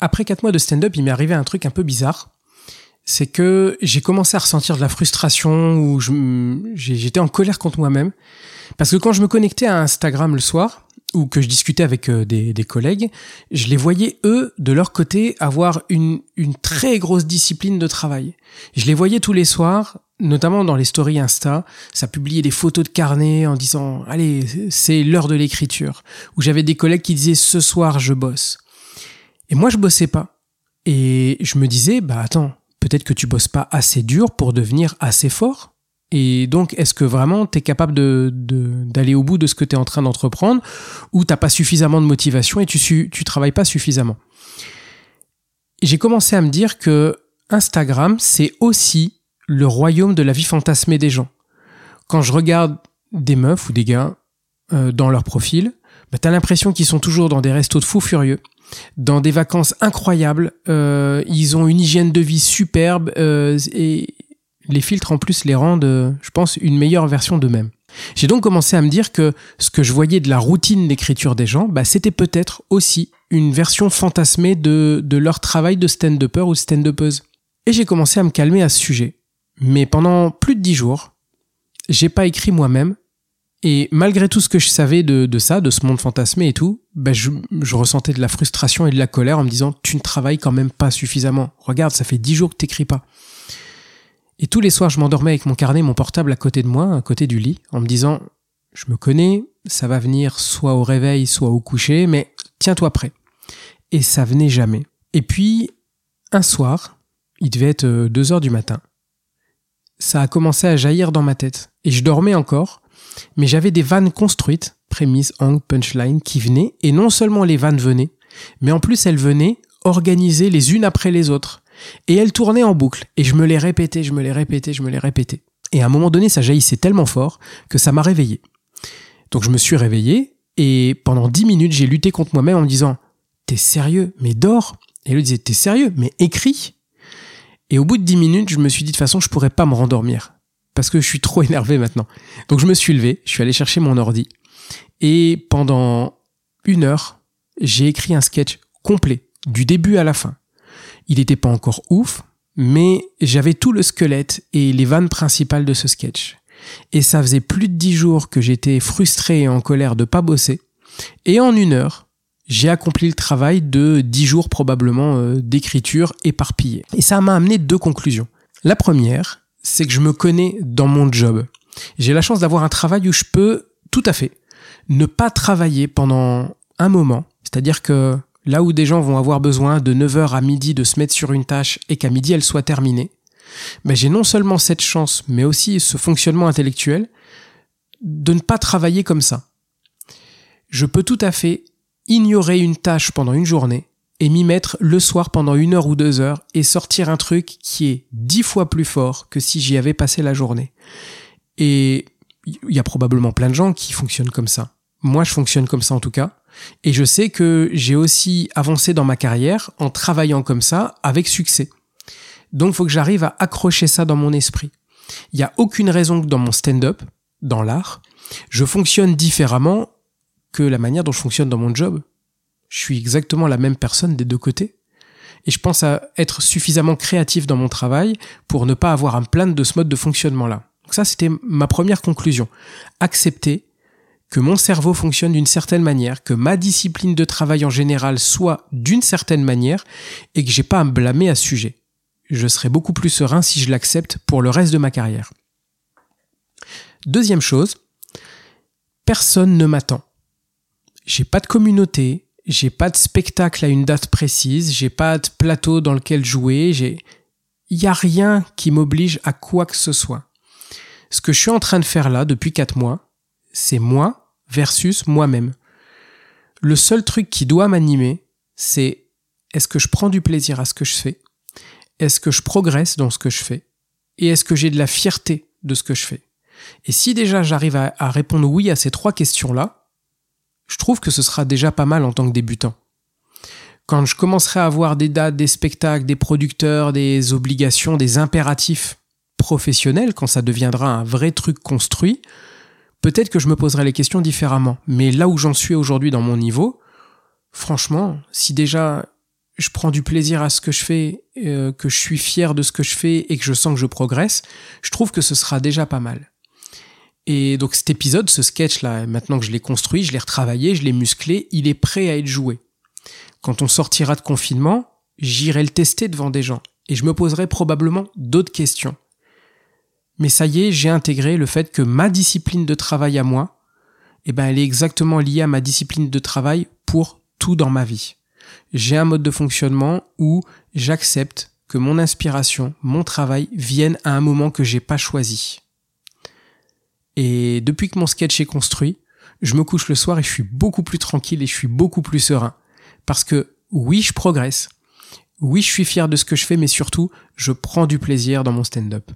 après quatre mois de stand-up, il m'est arrivé un truc un peu bizarre. C'est que j'ai commencé à ressentir de la frustration ou j'étais en colère contre moi-même. Parce que quand je me connectais à Instagram le soir, ou que je discutais avec euh, des, collègues, je les voyais, eux, de leur côté, avoir une, une très grosse discipline de travail. Je les voyais tous les soirs, notamment dans les stories Insta, ça publiait des photos de carnet en disant, allez, c'est l'heure de l'écriture. Ou j'avais des collègues qui disaient, ce soir, je bosse. Et moi, je bossais pas. Et je me disais, bah attends, peut-être que tu bosses pas assez dur pour devenir assez fort. Et donc, est-ce que vraiment tu es capable d'aller au bout de ce que tu es en train d'entreprendre ou t'as pas suffisamment de motivation et tu, tu travailles pas suffisamment? J'ai commencé à me dire que Instagram, c'est aussi le royaume de la vie fantasmée des gens. Quand je regarde des meufs ou des gars euh, dans leur profil, bah, t'as l'impression qu'ils sont toujours dans des restos de fous furieux, dans des vacances incroyables. Euh, ils ont une hygiène de vie superbe euh, et les filtres en plus les rendent, euh, je pense, une meilleure version d'eux-mêmes. J'ai donc commencé à me dire que ce que je voyais de la routine d'écriture des gens, bah, c'était peut-être aussi une version fantasmée de, leur travail de stand-upper ou stand-upeuse. Et j'ai commencé à me calmer à ce sujet. Mais pendant plus de dix jours, j'ai pas écrit moi-même, et malgré tout ce que je savais de, de ça, de ce monde fantasmé et tout, ben je, je, ressentais de la frustration et de la colère en me disant tu ne travailles quand même pas suffisamment. Regarde, ça fait dix jours que t'écris pas. Et tous les soirs, je m'endormais avec mon carnet, mon portable à côté de moi, à côté du lit, en me disant je me connais, ça va venir soit au réveil, soit au coucher, mais tiens-toi prêt. Et ça venait jamais. Et puis, un soir, il devait être euh, deux heures du matin, ça a commencé à jaillir dans ma tête. Et je dormais encore, mais j'avais des vannes construites, prémices, angle, punchline, qui venaient, et non seulement les vannes venaient, mais en plus elles venaient organisées les unes après les autres. Et elles tournaient en boucle, et je me les répétais, je me les répétais, je me les répétais. Et à un moment donné, ça jaillissait tellement fort que ça m'a réveillé. Donc je me suis réveillé, et pendant dix minutes, j'ai lutté contre moi-même en me disant, t'es sérieux, mais dors. Et elle disait, t'es sérieux, mais écris. Et au bout de dix minutes, je me suis dit de toute façon, je pourrais pas me rendormir parce que je suis trop énervé maintenant. Donc je me suis levé, je suis allé chercher mon ordi et pendant une heure, j'ai écrit un sketch complet du début à la fin. Il n'était pas encore ouf, mais j'avais tout le squelette et les vannes principales de ce sketch. Et ça faisait plus de dix jours que j'étais frustré et en colère de pas bosser. Et en une heure, j'ai accompli le travail de dix jours probablement euh, d'écriture éparpillée. Et ça m'a amené deux conclusions. La première, c'est que je me connais dans mon job. J'ai la chance d'avoir un travail où je peux tout à fait ne pas travailler pendant un moment. C'est-à-dire que là où des gens vont avoir besoin de 9h à midi de se mettre sur une tâche et qu'à midi elle soit terminée, ben j'ai non seulement cette chance, mais aussi ce fonctionnement intellectuel de ne pas travailler comme ça. Je peux tout à fait ignorer une tâche pendant une journée et m'y mettre le soir pendant une heure ou deux heures et sortir un truc qui est dix fois plus fort que si j'y avais passé la journée. Et il y a probablement plein de gens qui fonctionnent comme ça. Moi, je fonctionne comme ça en tout cas. Et je sais que j'ai aussi avancé dans ma carrière en travaillant comme ça avec succès. Donc, faut que j'arrive à accrocher ça dans mon esprit. Il n'y a aucune raison que dans mon stand-up, dans l'art, je fonctionne différemment que la manière dont je fonctionne dans mon job. Je suis exactement la même personne des deux côtés. Et je pense à être suffisamment créatif dans mon travail pour ne pas avoir un plainte de ce mode de fonctionnement-là. Donc ça, c'était ma première conclusion. Accepter que mon cerveau fonctionne d'une certaine manière, que ma discipline de travail en général soit d'une certaine manière et que j'ai pas à me blâmer à ce sujet. Je serai beaucoup plus serein si je l'accepte pour le reste de ma carrière. Deuxième chose, personne ne m'attend. J'ai pas de communauté, j'ai pas de spectacle à une date précise, j'ai pas de plateau dans lequel jouer, j'ai il y a rien qui m'oblige à quoi que ce soit. Ce que je suis en train de faire là depuis quatre mois, c'est moi versus moi-même. Le seul truc qui doit m'animer, c'est est-ce que je prends du plaisir à ce que je fais? Est-ce que je progresse dans ce que je fais? Et est-ce que j'ai de la fierté de ce que je fais? Et si déjà j'arrive à répondre oui à ces trois questions-là, je trouve que ce sera déjà pas mal en tant que débutant. Quand je commencerai à avoir des dates, des spectacles, des producteurs, des obligations, des impératifs professionnels, quand ça deviendra un vrai truc construit, peut-être que je me poserai les questions différemment. Mais là où j'en suis aujourd'hui dans mon niveau, franchement, si déjà je prends du plaisir à ce que je fais, euh, que je suis fier de ce que je fais et que je sens que je progresse, je trouve que ce sera déjà pas mal. Et donc cet épisode, ce sketch là, maintenant que je l'ai construit, je l'ai retravaillé, je l'ai musclé, il est prêt à être joué. Quand on sortira de confinement, j'irai le tester devant des gens et je me poserai probablement d'autres questions. Mais ça y est, j'ai intégré le fait que ma discipline de travail à moi, eh ben, elle est exactement liée à ma discipline de travail pour tout dans ma vie. J'ai un mode de fonctionnement où j'accepte que mon inspiration, mon travail viennent à un moment que j'ai pas choisi. Et depuis que mon sketch est construit, je me couche le soir et je suis beaucoup plus tranquille et je suis beaucoup plus serein. Parce que oui, je progresse. Oui, je suis fier de ce que je fais, mais surtout, je prends du plaisir dans mon stand-up.